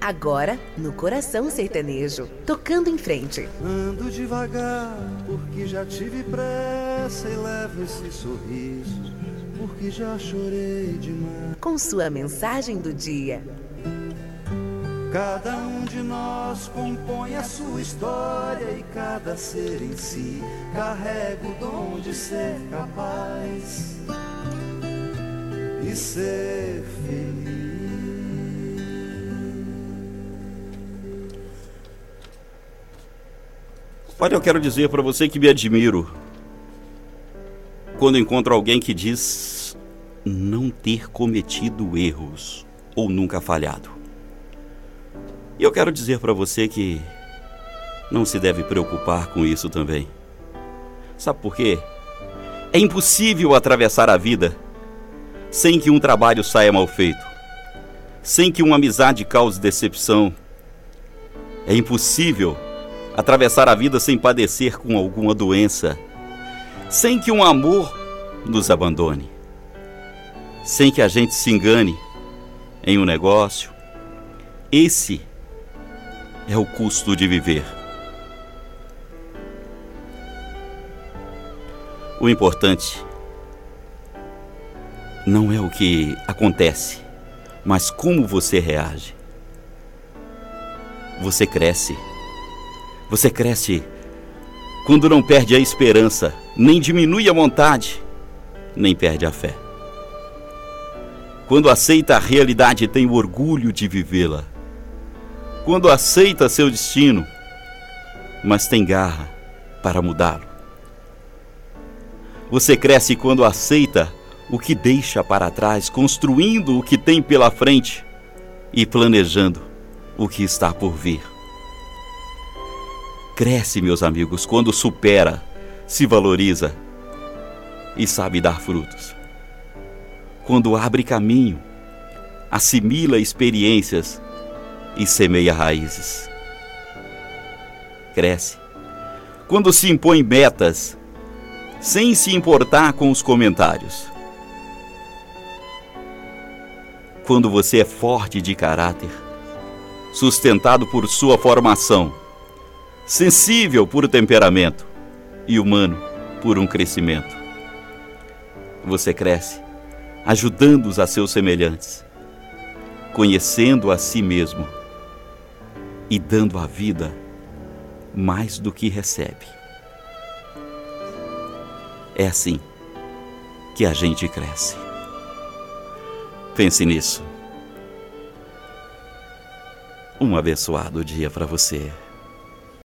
Agora, no coração sertanejo, tocando em frente. Ando devagar, porque já tive pressa e levo esse sorriso, porque já chorei demais. Com sua mensagem do dia. Cada um de nós compõe a sua história e cada ser em si carrega o dom de ser capaz e ser feliz. Olha, eu quero dizer para você que me admiro quando encontro alguém que diz não ter cometido erros ou nunca falhado. E eu quero dizer para você que não se deve preocupar com isso também. Sabe por quê? É impossível atravessar a vida sem que um trabalho saia mal feito, sem que uma amizade cause decepção. É impossível atravessar a vida sem padecer com alguma doença, sem que um amor nos abandone, sem que a gente se engane em um negócio. Esse é o custo de viver. O importante não é o que acontece, mas como você reage. Você cresce. Você cresce quando não perde a esperança, nem diminui a vontade, nem perde a fé. Quando aceita a realidade e tem o orgulho de vivê-la. Quando aceita seu destino, mas tem garra para mudá-lo. Você cresce quando aceita o que deixa para trás, construindo o que tem pela frente e planejando o que está por vir. Cresce, meus amigos, quando supera, se valoriza e sabe dar frutos. Quando abre caminho, assimila experiências e semeia raízes. Cresce quando se impõe metas sem se importar com os comentários. Quando você é forte de caráter, sustentado por sua formação sensível por temperamento e humano por um crescimento. Você cresce ajudando-os a seus semelhantes, conhecendo a si mesmo e dando à vida mais do que recebe. É assim que a gente cresce. Pense nisso. Um abençoado dia para você.